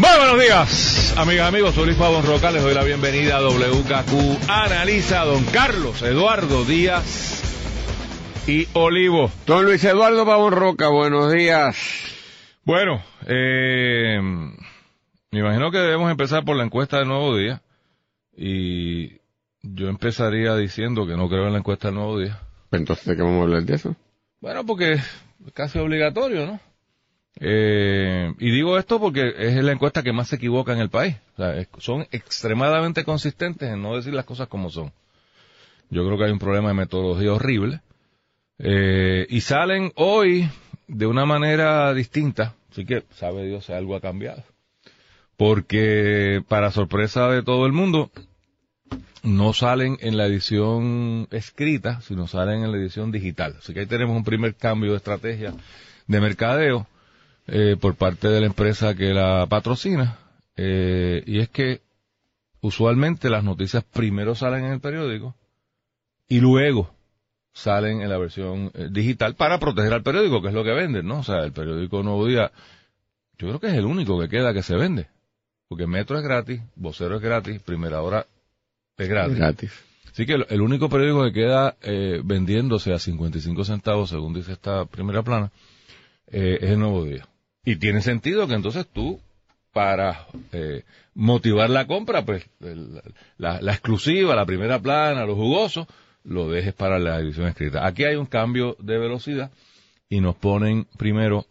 Muy buenos días, amigas amigos. Soy Luis Pavón Roca. Les doy la bienvenida a WKQ Analiza. Don Carlos Eduardo Díaz y Olivo. Don Luis Eduardo Pavón Roca, buenos días. Bueno, eh, me imagino que debemos empezar por la encuesta del nuevo día. Y yo empezaría diciendo que no creo en la encuesta del nuevo día. Entonces, ¿qué vamos a hablar de eso? Bueno, porque es casi obligatorio, ¿no? Eh, y digo esto porque es la encuesta que más se equivoca en el país. Son extremadamente consistentes en no decir las cosas como son. Yo creo que hay un problema de metodología horrible. Eh, y salen hoy de una manera distinta. Así que, sabe Dios si algo ha cambiado. Porque, para sorpresa de todo el mundo, no salen en la edición escrita, sino salen en la edición digital. Así que ahí tenemos un primer cambio de estrategia de mercadeo eh, por parte de la empresa que la patrocina. Eh, y es que usualmente las noticias primero salen en el periódico y luego salen en la versión eh, digital para proteger al periódico, que es lo que venden, ¿no? O sea, el periódico Nuevo Día, yo creo que es el único que queda que se vende. Porque Metro es gratis, Vocero es gratis, Primera Hora es gratis. Gratis. Así que el, el único periódico que queda eh, vendiéndose a 55 centavos, según dice esta primera plana, eh, es el Nuevo Día. Y tiene sentido que entonces tú, para eh, motivar la compra, pues la, exclusiva, la primera plana, lo jugoso, lo dejes para la edición escrita. Aquí hay un cambio de velocidad y nos ponen primero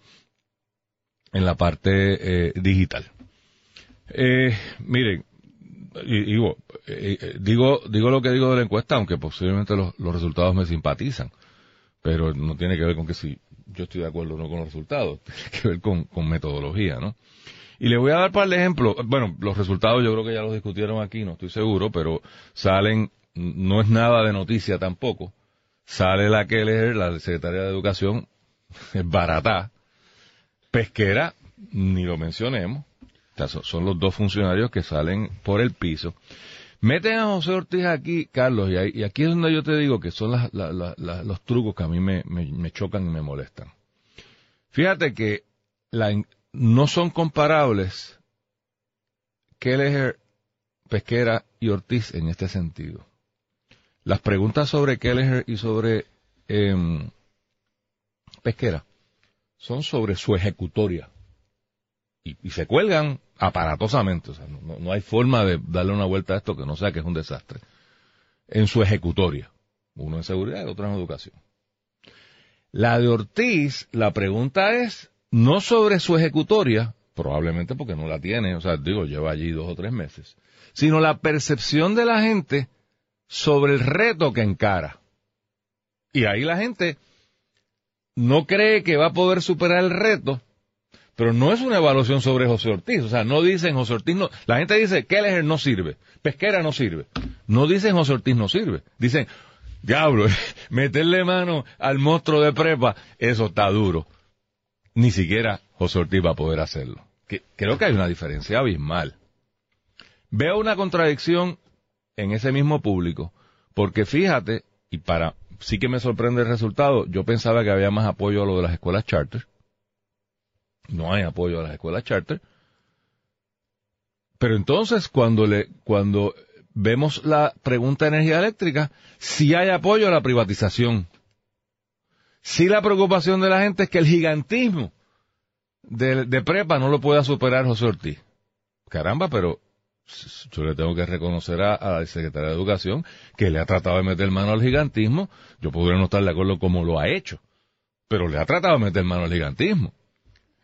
en la parte eh, digital. Eh, miren, y- eh, eh, digo, digo lo que digo de la encuesta, aunque posiblemente los, los resultados me simpatizan, pero no tiene que ver con que si yo estoy de acuerdo no con los resultados, tiene que ver con, con metodología, ¿no? Y le voy a dar para el ejemplo, bueno, los resultados yo creo que ya los discutieron aquí, no estoy seguro, pero salen, no es nada de noticia tampoco, sale la Keller, la secretaria de Educación, es barata, pesquera, ni lo mencionemos, son los dos funcionarios que salen por el piso. Meten a José Ortiz aquí, Carlos, y, aquí es donde yo te digo que son las- la- la- la- los trucos que a mí me, chocan y me molestan. Fíjate que no son comparables Kelleher, Pesquera y Ortiz en este sentido. Las preguntas sobre Kelleher y sobre em, Pesquera son sobre su ejecutoria y se cuelgan aparatosamente. O sea, no, hay forma de darle una vuelta a esto que no sea que es un desastre. En su ejecutoria. Uno en seguridad y otro en educación. La de Ortiz, la pregunta es no sobre su ejecutoria, probablemente porque no la tiene, o sea, digo, lleva allí dos o tres meses, sino la percepción de la gente sobre el reto que encara. Y ahí la gente no cree que va a poder superar el reto, pero no es una evaluación sobre José Ortiz. O sea, no dicen José Ortiz no. La gente dice Kelleher no sirve, Pesquera no sirve. No dicen José Ortiz no sirve. Dicen, diablo, meterle mano al monstruo de prepa, eso está duro. Ni siquiera José Ortiz va a poder hacerlo. Creo que hay una diferencia abismal. Veo una contradicción en ese mismo público, porque fíjate, y para, sí que me sorprende el resultado, yo pensaba que había más apoyo a lo de las escuelas charter, no hay apoyo a las escuelas charter. Pero entonces cuando le, cuando vemos la pregunta de energía eléctrica, sí hay apoyo a la privatización. Sí la preocupación de la gente es que el gigantismo de, de prepa no lo pueda superar José Ortiz. Caramba, pero yo le tengo que reconocer a, a la secretaria de Educación que le ha tratado de meter mano al gigantismo. Yo podría no estar de acuerdo como lo ha hecho, pero le ha tratado de meter mano al gigantismo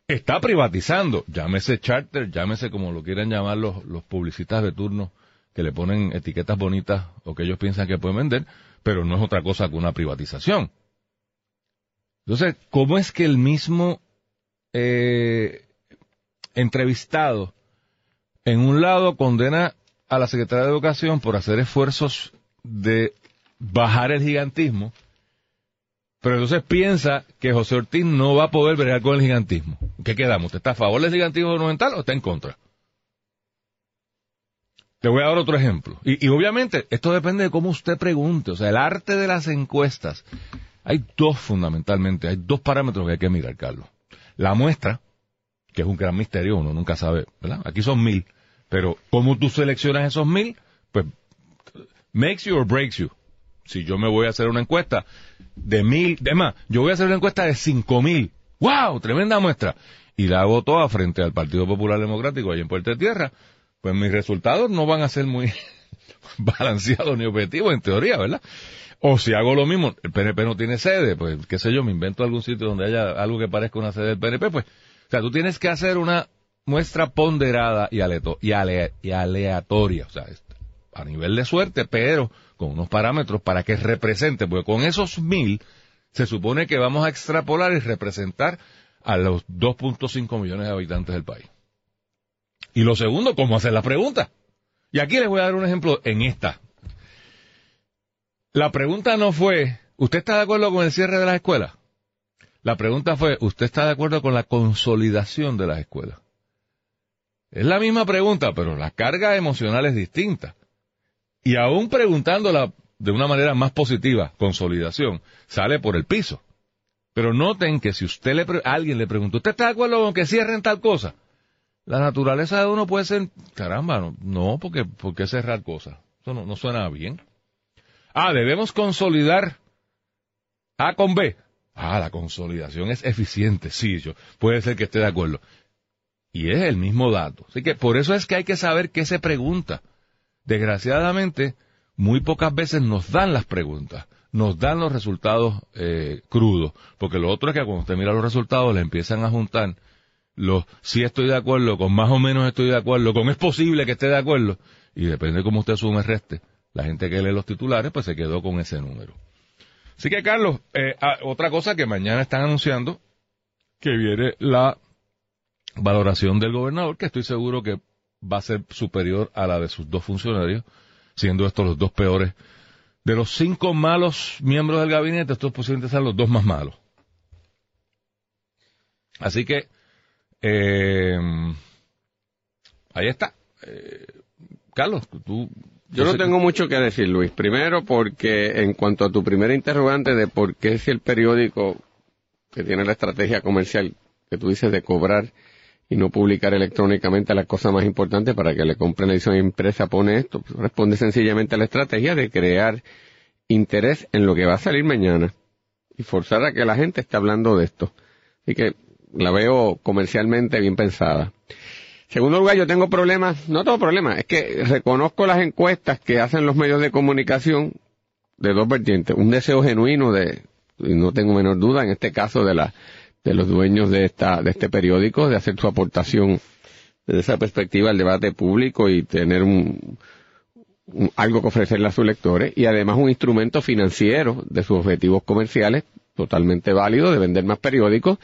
está privatizando, llámese charter, llámese como lo quieran llamar los, los publicistas de turno que le ponen etiquetas bonitas o que ellos piensan que pueden vender, pero no es otra cosa que una privatización. Entonces, ¿cómo es que el mismo eh, entrevistado en un lado condena a la Secretaría de Educación por hacer esfuerzos de bajar el gigantismo, pero entonces piensa que José Ortiz no va a poder bregar con el gigantismo. ¿Qué quedamos? ¿Usted está a favor del gigantismo monumental o está en contra? Le voy a dar otro ejemplo. Y, y, obviamente esto depende de cómo usted pregunte. O sea, el arte de las encuestas. Hay dos fundamentalmente, hay dos parámetros que hay que mirar, Carlos. La muestra, que es un gran misterio, uno nunca sabe, ¿verdad? Aquí son mil. Pero cómo tú seleccionas esos mil, pues makes you or breaks you. Si yo me voy a hacer una encuesta de mil, de más, yo voy a hacer una encuesta de cinco mil. ¡Wow! Tremenda muestra. Y la hago toda frente al Partido Popular Democrático ahí en Puerto Tierra, pues mis resultados no van a ser muy balanceados ni objetivos en teoría, ¿verdad? O si hago lo mismo, el PNP no tiene sede, pues qué sé yo, me invento algún sitio donde haya algo que parezca una sede del PNP, pues, o sea, tú tienes que hacer una muestra ponderada y, aleato y, ale y aleatoria, o sea, a nivel de suerte, pero con unos parámetros para que represente, porque con esos mil se supone que vamos a extrapolar y representar a los 2.5 millones de habitantes del país. Y lo segundo, ¿cómo hacer la pregunta? Y aquí les voy a dar un ejemplo en esta. La pregunta no fue, ¿usted está de acuerdo con el cierre de las escuelas? La pregunta fue, ¿usted está de acuerdo con la consolidación de las escuelas? Es la misma pregunta, pero la carga emocional es distinta. Y aún preguntándola de una manera más positiva, consolidación, sale por el piso. Pero noten que si usted le alguien le preguntó, ¿usted está de acuerdo con que cierren tal cosa? La naturaleza de uno puede ser, caramba, no, porque, ¿por qué cerrar cosas? Eso no, no suena bien. Ah, debemos consolidar A con B. Ah, la consolidación es eficiente, sí, yo, puede ser que esté de acuerdo. Y es el mismo dato. Así que por eso es que hay que saber qué se pregunta. Desgraciadamente, muy pocas veces nos dan las preguntas, nos dan los resultados eh, crudos, porque lo otro es que cuando usted mira los resultados le empiezan a juntar los sí estoy de acuerdo, con más o menos estoy de acuerdo, con es posible que esté de acuerdo, y depende de cómo usted sume el reste. La gente que lee los titulares, pues se quedó con ese número. Así que, Carlos, eh, ah, otra cosa que mañana están anunciando, que viene la valoración del gobernador, que estoy seguro que va a ser superior a la de sus dos funcionarios, siendo estos los dos peores. De los cinco malos miembros del gabinete, estos posiblemente sean los dos más malos. Así que, eh, ahí está. Eh, Carlos, tú... Yo no tengo mucho que decir, Luis. Primero, porque en cuanto a tu primera interrogante de por qué si el periódico que tiene la estrategia comercial que tú dices de cobrar y no publicar electrónicamente las cosas más importantes para que le compren la edición impresa pone esto. Responde sencillamente a la estrategia de crear interés en lo que va a salir mañana y forzar a que la gente esté hablando de esto. Así que la veo comercialmente bien pensada. Segundo lugar, yo tengo problemas, no tengo problemas, es que reconozco las encuestas que hacen los medios de comunicación de dos vertientes. Un deseo genuino de, no tengo menor duda, en este caso de la de los dueños de esta de este periódico de hacer su aportación desde esa perspectiva al debate público y tener un, algo que ofrecerle a sus lectores y además un instrumento financiero de sus objetivos comerciales totalmente válido de vender más periódicos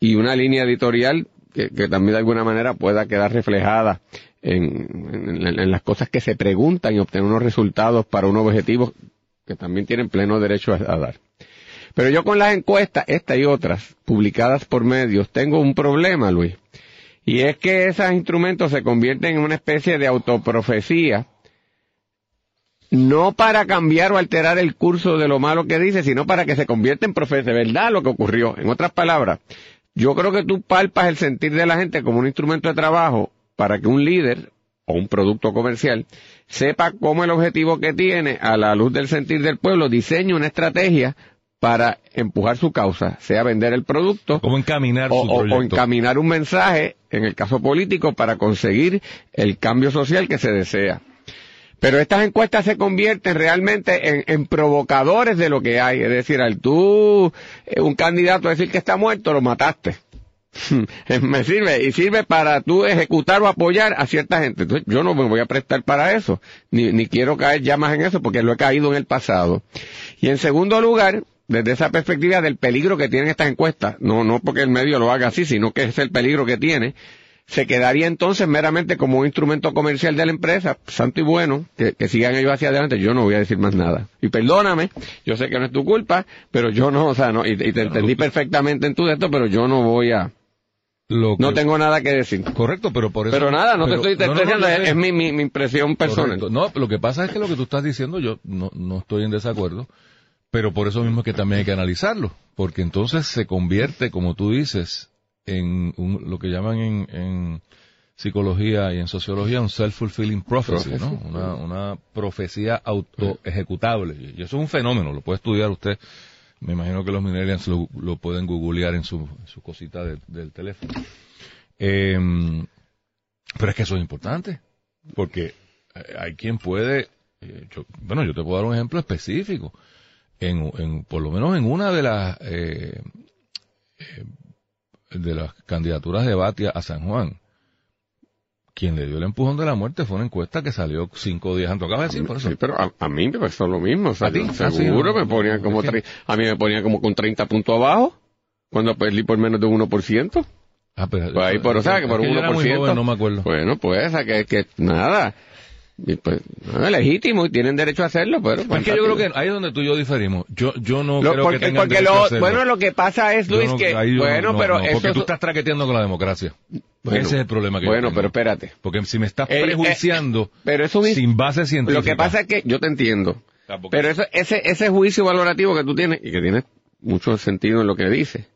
y una línea editorial que, también de alguna manera pueda quedar reflejada en, en, las cosas que se preguntan y obtener unos resultados para unos objetivos que también tienen pleno derecho a dar. Pero yo con las encuestas, esta y otras, publicadas por medios, tengo un problema, Luis. Y es que esos instrumentos se convierten en una especie de autoprofecía, no para cambiar o alterar el curso de lo malo que dice, sino para que se convierta en profecía, de verdad lo que ocurrió. En otras palabras, yo creo que tú palpas el sentir de la gente como un instrumento de trabajo para que un líder o un producto comercial sepa cómo el objetivo que tiene a la luz del sentir del pueblo diseña una estrategia para empujar su causa, sea vender el producto o encaminar, o, encaminar un mensaje, en el caso político, para conseguir el cambio social que se desea. Pero estas encuestas se convierten realmente en, provocadores de lo que hay. Es decir, al tú, eh, un candidato decir que está muerto, lo mataste. me sirve y sirve para tú ejecutar o apoyar a cierta gente. Entonces, yo no me voy a prestar para eso, ni, ni quiero caer ya más en eso porque lo he caído en el pasado. Y en segundo lugar, desde esa perspectiva del peligro que tienen estas encuestas, no, no porque el medio lo haga así, sino que es el peligro que tiene, se quedaría entonces meramente como un instrumento comercial de la empresa, santo y bueno, que, sigan ellos hacia adelante, yo no voy a decir más nada. Y perdóname, yo sé que no es tu culpa, pero yo no, o sea, no, y, te entendí perfectamente en tu esto, pero yo no voy a, no tengo nada que decir. Correcto, pero por eso. Pero nada, no te estoy diciendo, es, mi, mi, impresión personal. No, lo que pasa es que lo que tú estás diciendo, yo no, no estoy en desacuerdo, pero por eso mismo es que también hay que analizarlo, porque entonces se convierte, como tú dices, en lo que llaman en, en, psicología y en sociología un self-fulfilling prophecy, ¿no? Una, una profecía auto-ejecutable. Y eso es un fenómeno, lo puede estudiar usted me imagino que los millennials lo, lo pueden googlear en su, su cosita del teléfono. Em, pero es que eso es importante, porque hay quien puede, eh, bueno, yo te puedo dar un ejemplo específico. En, en por lo menos en una de las eh, eh, de las candidaturas de Batia a San Juan, quien le dio el empujón de la muerte fue una encuesta que salió cinco días antes. Acabas de decir por eso. Sí, pero a, mí me pasó lo mismo. O sea, ¿A Seguro me ponía como, a mí me ponía como con 30 puntos abajo, cuando perdí por menos de 1%. Ah, pero, pues ahí por, o sea, que por 1%. no me acuerdo. Bueno, pues, o que, que nada. Y pues, no, es legítimo y tienen derecho a hacerlo, pero... es que yo creo que ahí es donde tú y yo diferimos. Yo, yo no creo que tengan porque lo, Bueno, lo que pasa es, Luis, que... bueno, pero eso... Porque tú estás traqueteando con la democracia. Ese es el problema que Bueno, pero espérate. Porque si me estás prejuiciando pero eso sin base científica... Lo que pasa es que yo te entiendo. Pero eso, ese, ese juicio valorativo que tú tienes, y que tiene mucho sentido en lo que dices,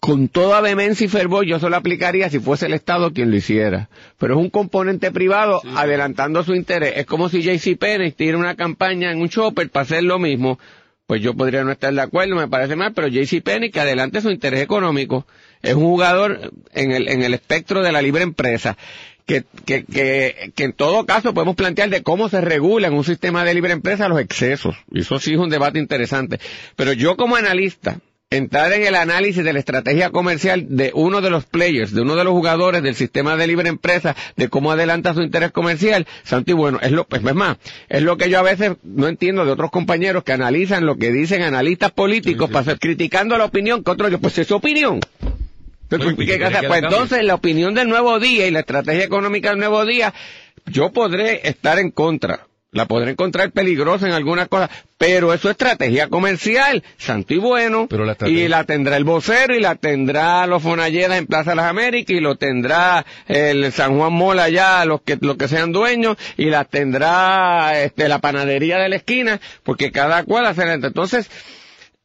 con toda vehemencia y fervor yo solo aplicaría si fuese el Estado quien lo hiciera. Pero es un componente privado adelantando su interés. Es como si JC Penney tiene una campaña en un shopper para hacer lo mismo. Pues yo podría no estar de acuerdo, me parece mal, pero JC Penney que adelante su interés económico. Es un jugador en el, en el espectro de la libre empresa. Que, que, que, que en todo caso podemos plantear de cómo se regula en un sistema de libre empresa los excesos. Y eso sí es un debate interesante. Pero yo como analista, entrar en el análisis de la estrategia comercial de uno de los players, de uno de los jugadores del sistema de libre empresa, de cómo adelanta su interés comercial, Santi, bueno, es lo, pues, es más, es lo que yo a veces no entiendo de otros compañeros que analizan lo que dicen analistas políticos para ser criticando la opinión que otros, pues es su opinión. Pues, pues entonces la opinión del nuevo día y la estrategia económica del nuevo día, yo podré estar en contra la podré encontrar peligrosa en algunas cosas, pero eso es estrategia comercial, santo y bueno, y la tendrá el vocero, y la tendrá los Fonalleras en Plaza de las Américas, y lo tendrá el San Juan Mola allá, los que, los que sean dueños, y la tendrá este, la panadería de la esquina, porque cada cual hace entonces...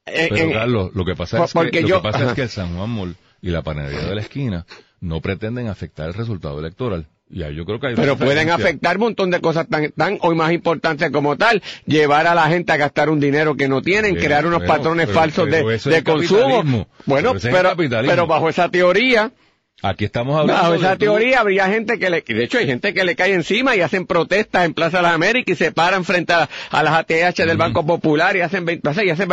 Eh, pero Carlos, lo que pasa, es que, lo que, pasa es que el San Juan Mall y la panadería de la esquina no pretenden afectar el resultado electoral yo creo que Pero pueden afectar un montón de cosas tan, tan hoy más importantes como tal, llevar a la gente a gastar un dinero que no tienen, crear unos patrones falsos de, consumo. Bueno, pero, pero, bajo esa teoría, Aquí estamos hablando. Bajo esa teoría habría gente que le, de hecho hay gente que le cae encima y hacen protestas en Plaza de las Américas y se paran frente a, las ATH del Banco Popular y hacen, y hacen,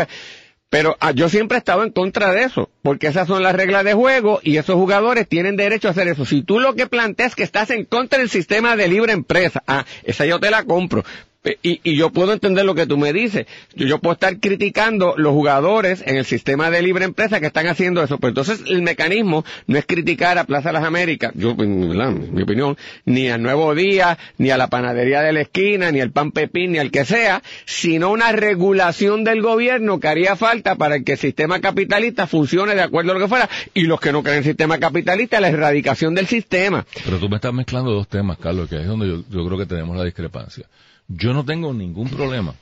pero ah, yo siempre he estado en contra de eso, porque esas son las reglas de juego y esos jugadores tienen derecho a hacer eso. Si tú lo que planteas es que estás en contra del sistema de libre empresa, ah, esa yo te la compro. Y, y, yo puedo entender lo que tú me dices. Yo, puedo estar criticando los jugadores en el sistema de libre empresa que están haciendo eso. Pero entonces el mecanismo no es criticar a Plaza de las Américas, yo, mi opinión, ni al Nuevo Día, ni a la panadería de la esquina, ni al pan pepín, ni al que sea, sino una regulación del gobierno que haría falta para que el sistema capitalista funcione de acuerdo a lo que fuera. Y los que no creen en el sistema capitalista, la erradicación del sistema. Pero tú me estás mezclando dos temas, Carlos, que es donde yo creo que tenemos la discrepancia. Yo no tengo ningún problema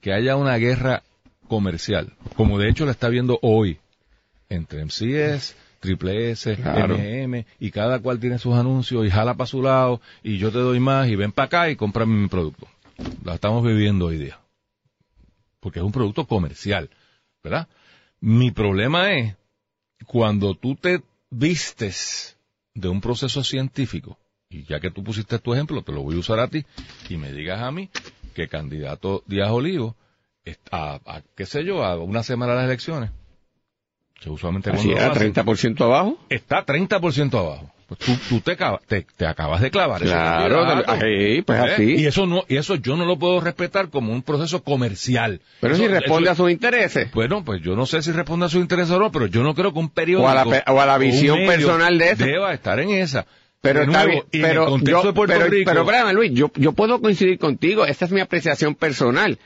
que haya una guerra comercial, como de hecho la está viendo hoy, entre MCS, Triple S, M&M, y cada cual tiene sus anuncios y jala para su lado, y yo te doy más, y ven para acá y cómprame mi producto. La estamos viviendo hoy día. Porque es un producto comercial, ¿verdad? Mi problema es cuando tú te vistes de un proceso científico y ya que tú pusiste tu ejemplo, te lo voy a usar a ti, y me digas a mí que candidato Díaz Olivo, a, a qué sé yo, a una semana de las elecciones, que usualmente Así era, 30% abajo. Está 30% abajo. Pues tú, tú te, te, te acabas de clavar. eso Claro, es de- barato. ahí, pues ¿Eh? así. Y eso no, y eso yo no lo puedo respetar como un proceso comercial. Pero Eso- si responde eso- a sus intereses. Bueno, pues yo no sé si responde a su interés o no, pero yo no creo que un periódico O a la o a la visión medio personal de eso. deba estar en esa. Pero nuevo, bien, y en el pero contexto yo, de Puerto pero, Rico, pero espérame, Luis, yo, yo puedo coincidir contigo, esta es mi apreciación personal,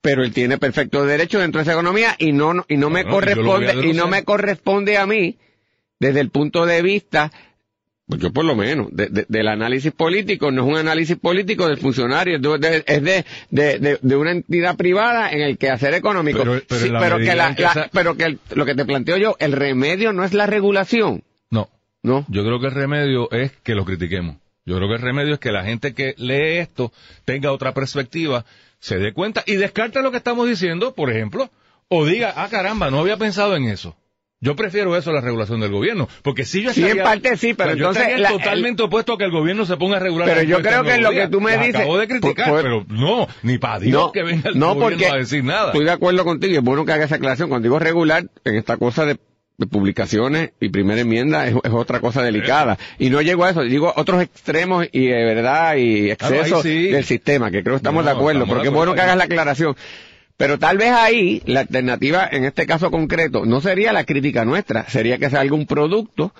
pero él tiene perfecto derecho dentro de esa economía y no, no- y no me Bueno, corresponde, y no me corresponde a mí, desde el punto de vista, pues yo por lo menos, de- de- del análisis político, no es un análisis político del funcionario, es de, de- es de, de, de- de una entidad privada en el quehacer económico. Pero- pero Sí, pero que, la- que la- esa- pero que el- lo que te planteo yo, el remedio no es la regulación, no, ¿no? yo creo que el remedio es que lo critiquemos. Yo creo que el remedio es que la gente que lee esto tenga otra perspectiva, se dé cuenta y descarte lo que estamos diciendo, por ejemplo, o diga, ah caramba, no había pensado en eso. Yo prefiero eso a la regulación del gobierno, porque si yo Sí, en estaría- parte sí, pero o sea, yo entonces estaría la- totalmente opuesto a que el gobierno se ponga a regular. Pero yo creo que lo que tú me Las dices- Acabo de criticar, por- pero no, ni para Dios que venga el no, gobierno porque a decir nada. Estoy de acuerdo contigo, es bueno que haga esa aclaración. Cuando digo regular, en esta cosa de publicaciones y primera enmienda es, es otra cosa delicada. Y no llego a eso, digo otros extremos y de verdad y Claro, excesos sí. del sistema, que creo que estamos No, de acuerdo, estamos porque es bueno que hagas la aclaración. Pero tal vez ahí la alternativa, en este caso concreto, no sería la crítica nuestra, sería que salga un producto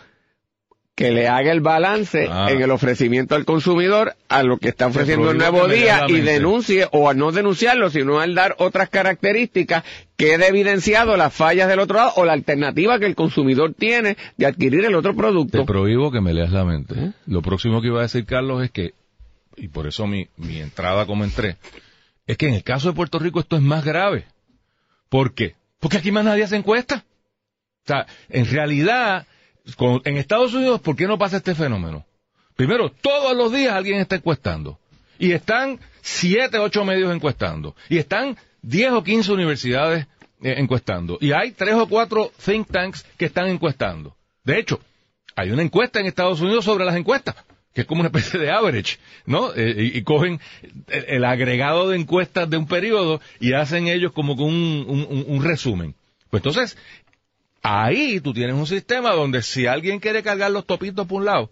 que le haga el balance Ah. en el ofrecimiento al consumidor a lo que está ofreciendo el nuevo día y denuncie o a no denunciarlo, sino al dar otras características quede evidenciado las fallas del otro lado o la alternativa que el consumidor tiene de adquirir el otro Te producto. prohíbo que me leas la mente. ¿Eh? Lo próximo que iba a decir Carlos es que, y por eso mi, mi entrada como entré, es que en el caso de Puerto Rico esto es más grave. ¿Por qué? Porque aquí más nadie hace encuesta. O sea, en realidad, con- en Estados Unidos, ¿por qué no pasa este fenómeno? Primero, todos los días alguien está encuestando. Y están siete, ocho medios encuestando. Y están diez o quince universidades eh, encuestando. Y hay tres o cuatro think tanks que están encuestando. De hecho, hay una encuesta en Estados Unidos sobre las encuestas, que es como una especie de average, ¿no? Eh, y, cogen el, agregado de encuestas de un periodo y hacen ellos como un- un- un resumen. Pues entonces, ahí tú tienes un sistema donde si alguien quiere cargar los topitos por un lado.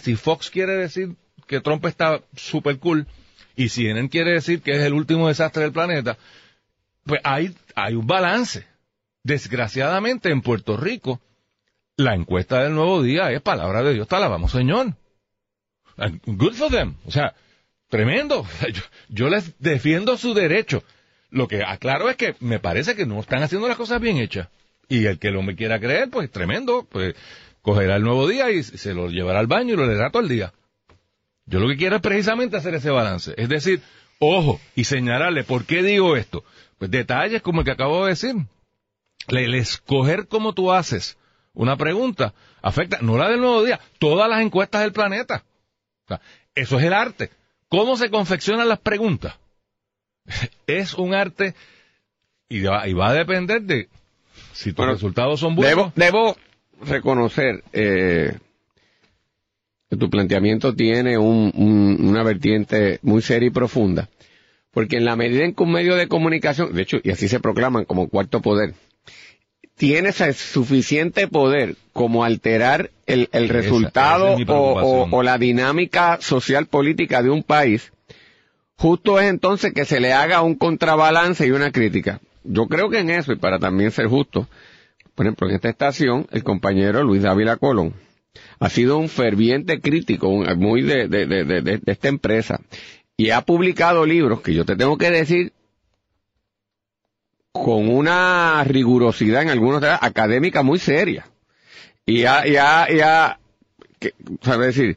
Si Fox quiere decir que Trump está super cool y CNN quiere decir que es el último desastre del planeta, pues hay, hay un balance. Desgraciadamente en Puerto Rico, la encuesta del nuevo día es palabra de Dios, te alabamos Señor. Good for them. O sea, tremendo. Yo les defiendo su derecho. Lo que aclaro es que me parece que no están haciendo las cosas bien hechas. Y el que lo me quiera creer, pues tremendo, pues cogerá el nuevo día y se lo llevará al baño y lo leerá todo el día. Yo lo que quiero es precisamente hacer ese balance. Es decir, ojo, y señalarle por qué digo esto. Pues detalles como el que acabo de decir. Le- El escoger cómo tú haces una pregunta afecta, no la del nuevo día, todas las encuestas del planeta. O sea, eso es el arte. ¿Cómo se confeccionan las preguntas? Es un arte y va, y va a depender de si tus Bueno, resultados son buenos. Debo, debo reconocer eh, que tu planteamiento tiene un- un- una vertiente muy seria y profunda, porque en la medida en que un medio de comunicación, de hecho, y así se proclaman como cuarto poder, tiene ese suficiente poder como alterar el, el resultado esa es mi o, preocupación. o- o la dinámica social política de un país, justo es entonces que se le haga un contrabalance y una crítica. Yo creo que en eso, y para también ser justo, por ejemplo, en esta estación, el compañero Luis Dávila Colón ha sido un ferviente crítico, muy de, de- de- de- esta empresa, y ha publicado libros que yo te tengo que decir con una rigurosidad en algunos académica muy seria. Y ha, y ha, y ha- que, sabe decir,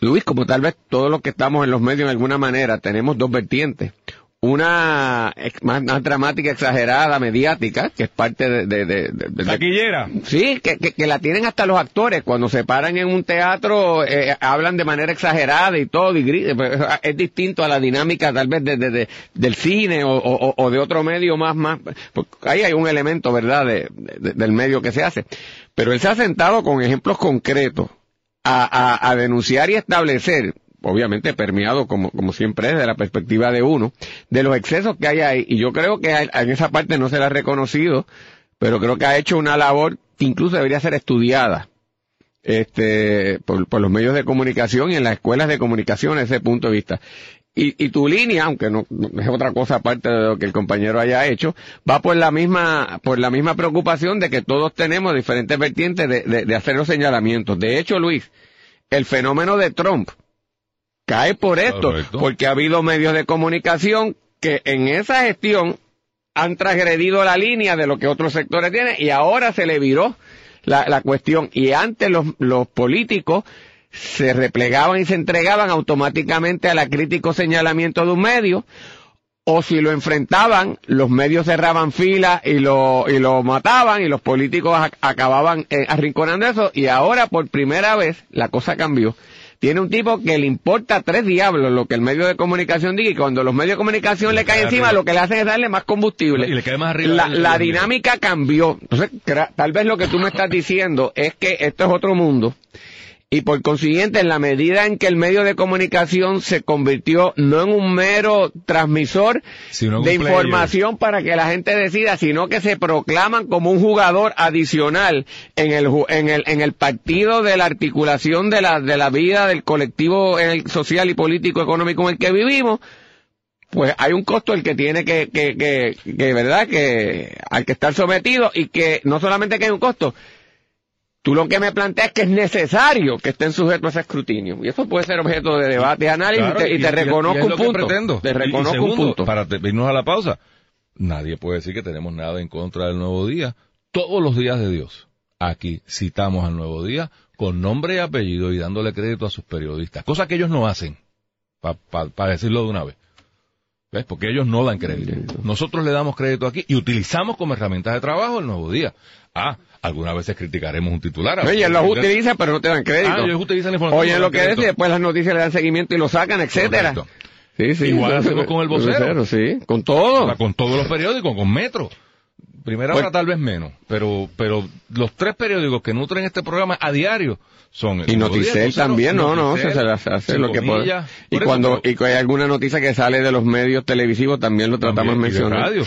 Luis, como tal vez todos los que estamos en los medios de alguna manera, tenemos dos vertientes. Una más, dramática, exagerada, mediática, que es parte de... de, de- de- Taquillera. Sí, que, que, que la tienen hasta los actores. Cuando se paran en un teatro, eh, hablan de manera exagerada y todo, y. Pues, Es distinto a la dinámica tal vez de, de- de- del cine o, o- o de otro medio más, más. porque ahí hay un elemento, ¿verdad?, de- de- del medio que se hace. Pero él se ha sentado con ejemplos concretos a, a- a denunciar y establecer, obviamente permeado como, como siempre es de la perspectiva de uno, de los excesos que hay ahí. Y yo creo que en esa parte no se le ha reconocido, pero creo que ha hecho una labor que incluso debería ser estudiada este, por, por, los medios de comunicación y en las escuelas de comunicación desde ese punto de vista. Y, y tu línea, aunque no, no, es otra cosa aparte de lo que el compañero haya hecho, va por la misma, por la misma preocupación de que todos tenemos diferentes vertientes de, de, de hacer los señalamientos. De hecho, Luis, el fenómeno de Trump cae por esto, Correcto. porque ha habido medios de comunicación que en esa gestión han transgredido la línea de lo que otros sectores tienen y ahora se le viró la, la cuestión. Y antes los, los políticos se replegaban y se entregaban automáticamente a la crítico señalamiento de un medio, o si lo enfrentaban, los medios cerraban filas y lo, y lo mataban y los políticos acababan eh, arrinconando eso y ahora por primera vez la cosa cambió. Tiene un tipo que le importa tres diablos lo que el medio de comunicación diga y cuando los medios de comunicación le, le caen encima lo que le hacen es darle más combustible. Y le cae más arriba. La, la dinámica cambió. Entonces, tal vez lo que tú me estás diciendo es que esto es otro mundo y por consiguiente, en la medida en que el medio de comunicación se convirtió no en un mero transmisor Sino de información para que la gente decida, sino que se proclaman como un jugador adicional en el, en el, en el partido de la articulación de la, de la vida del colectivo en el social y político económico en el que vivimos, pues hay un costo el que tiene que, que, que, que, verdad, que, al que estar sometido y que no solamente que hay un costo, Tú lo que me planteas es que es necesario que estén sujetos a ese escrutinio. Y eso puede ser objeto de debate y análisis claro, y, te, y, te, y reconozco un punto. Pretendo. Te reconozco segundo, un punto. Para irnos a la pausa. Nadie puede decir que tenemos nada en contra del nuevo día. Todos los días de Dios. Aquí citamos al nuevo día con nombre y apellido y dándole crédito a sus periodistas. Cosa que ellos no hacen. Para pa, pa decirlo de una vez. ¿Ves? Porque ellos no dan crédito. Nosotros le damos crédito aquí y utilizamos como herramientas de trabajo el nuevo día. Ah, algunas veces criticaremos un titular. Oye, los utilizan, pero no te dan crédito. Ah, ellos utilizan la información. Oye, lo que es y después las noticias le dan seguimiento y lo sacan, etcétera. Correcto. Sí, sí. Igual hacemos con el vocero. Sí, con todo. O sea, con todos los periódicos, con Metro. Primera hora tal vez menos, pero pero los tres periódicos que nutren este programa a diario son y Noticel también, no, no, se, se hace lo que puede. Y cuando y hay alguna noticia que sale de los medios televisivos también lo tratamos de mencionar. radio.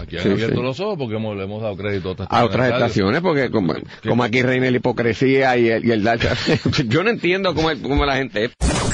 Aquí han sí, abierto sí. los ojos porque hemos, le hemos dado crédito a otras, a otras estaciones porque como, como, aquí reina la hipocresía y el, y el yo no entiendo cómo, cómo la gente es.